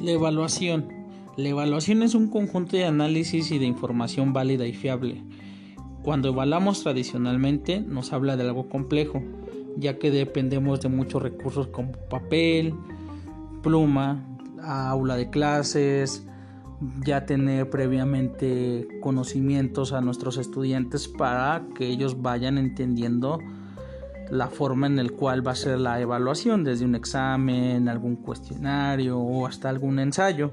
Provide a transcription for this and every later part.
La evaluación. La evaluación es un conjunto de análisis y de información válida y fiable. Cuando evaluamos tradicionalmente nos habla de algo complejo, ya que dependemos de muchos recursos como papel, pluma, aula de clases, ya tener previamente conocimientos a nuestros estudiantes para que ellos vayan entendiendo la forma en la cual va a ser la evaluación, desde un examen, algún cuestionario o hasta algún ensayo.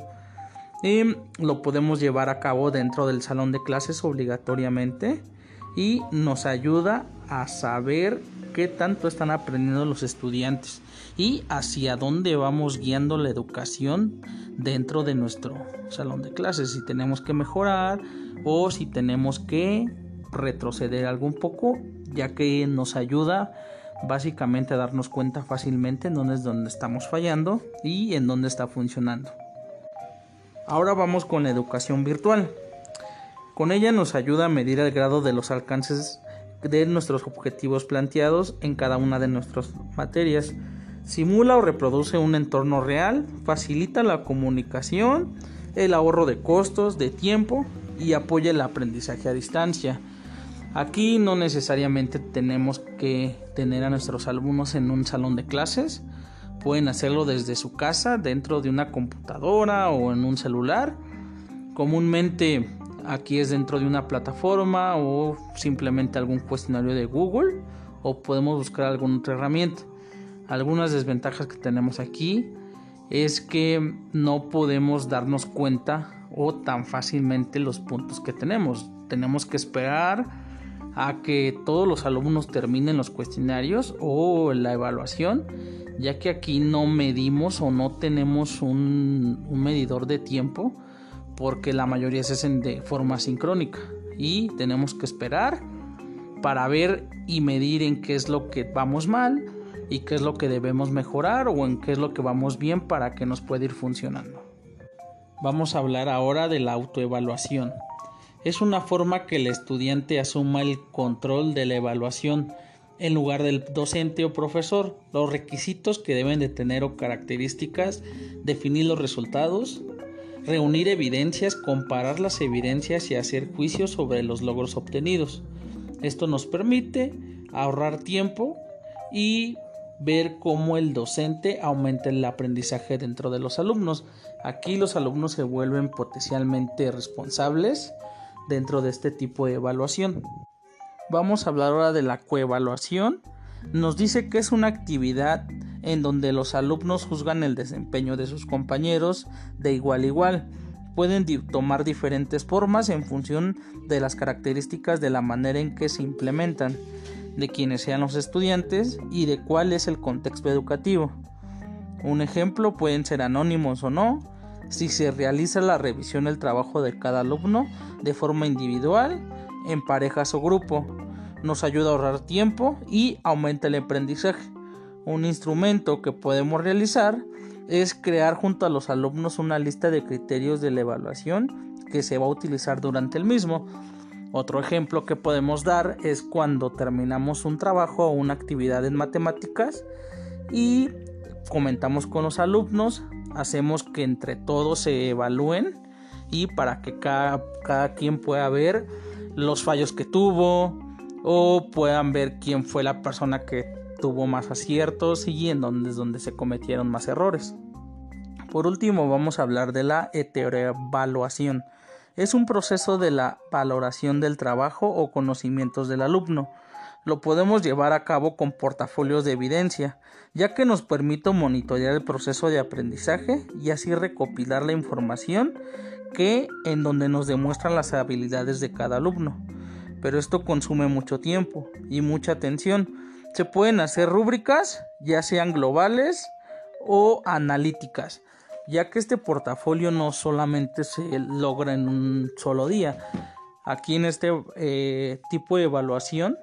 Y lo podemos llevar a cabo dentro del salón de clases obligatoriamente y nos ayuda a saber qué tanto están aprendiendo los estudiantes y hacia dónde vamos guiando la educación dentro de nuestro salón de clases, si tenemos que mejorar o si tenemos que retroceder algún poco, ya que nos ayuda básicamente a darnos cuenta fácilmente en dónde es donde estamos fallando y en dónde está funcionando. Ahora vamos con la educación virtual. Con ella nos ayuda a medir el grado de los alcances de nuestros objetivos planteados en cada una de nuestras materias. Simula o reproduce un entorno real, facilita la comunicación, el ahorro de costos, de tiempo y apoya el aprendizaje a distancia. Aquí no necesariamente tenemos que tener a nuestros alumnos en un salón de clases. Pueden hacerlo desde su casa, dentro de una computadora o en un celular. Comúnmente aquí es dentro de una plataforma o simplemente algún cuestionario de Google o podemos buscar alguna otra herramienta. Algunas desventajas que tenemos aquí es que no podemos darnos cuenta o tan fácilmente los puntos que tenemos. Tenemos que esperar a que todos los alumnos terminen los cuestionarios o la evaluación, ya que aquí no medimos o no tenemos un, medidor de tiempo, porque la mayoría se hacen de forma sincrónica y tenemos que esperar para ver y medir en qué es lo que vamos mal y qué es lo que debemos mejorar o en qué es lo que vamos bien para que nos pueda ir funcionando. Vamos a hablar ahora de la autoevaluación es una forma que el estudiante asuma el control de la evaluación en lugar del docente o profesor, los requisitos que deben de tener o características, definir los resultados, reunir evidencias, comparar las evidencias y hacer juicios sobre los logros obtenidos. Esto nos permite ahorrar tiempo y ver cómo el docente aumenta el aprendizaje dentro de los alumnos. Aquí los alumnos se vuelven potencialmente responsables dentro de este tipo de evaluación. Vamos a hablar ahora de la coevaluación. Nos dice que es una actividad en donde los alumnos juzgan el desempeño de sus compañeros de igual a igual. Pueden tomar diferentes formas en función de las características de la manera en que se implementan, de quienes sean los estudiantes y de cuál es el contexto educativo. Un ejemplo pueden ser anónimos o no, si se realiza la revisión del trabajo de cada alumno de forma individual, en parejas o grupo. Nos ayuda a ahorrar tiempo y aumenta el aprendizaje. Un instrumento que podemos realizar es crear junto a los alumnos una lista de criterios de la evaluación que se va a utilizar durante el mismo. Otro ejemplo que podemos dar es cuando terminamos un trabajo o una actividad en matemáticas y comentamos con los alumnos hacemos que entre todos se evalúen y para que cada, quien pueda ver los fallos que tuvo o puedan ver quién fue la persona que tuvo más aciertos y en dónde es donde se cometieron más errores. Por último vamos a hablar de la heteroevaluación. Es un proceso de la valoración del trabajo o conocimientos del alumno lo podemos llevar a cabo con portafolios de evidencia, ya que nos permite monitorear el proceso de aprendizaje y así recopilar la información que en donde nos demuestran las habilidades de cada alumno. Pero esto consume mucho tiempo y mucha atención. Se pueden hacer rúbricas, ya sean globales o analíticas, ya que este portafolio no solamente se logra en un solo día. Aquí en este eh, tipo de evaluación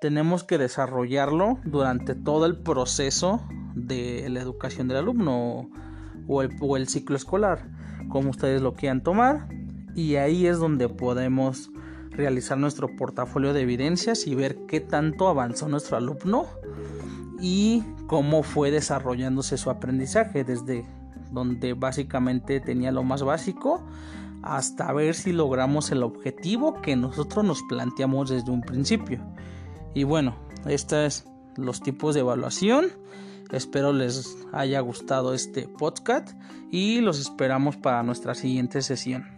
tenemos que desarrollarlo durante todo el proceso de la educación del alumno o el, ciclo escolar, como ustedes lo quieran tomar. Y ahí es donde podemos realizar nuestro portafolio de evidencias y ver qué tanto avanzó nuestro alumno y cómo fue desarrollándose su aprendizaje desde donde básicamente tenía lo más básico hasta ver si logramos el objetivo que nosotros nos planteamos desde un principio. Y bueno, estos es los tipos de evaluación. Espero les haya gustado este podcast y los esperamos para nuestra siguiente sesión.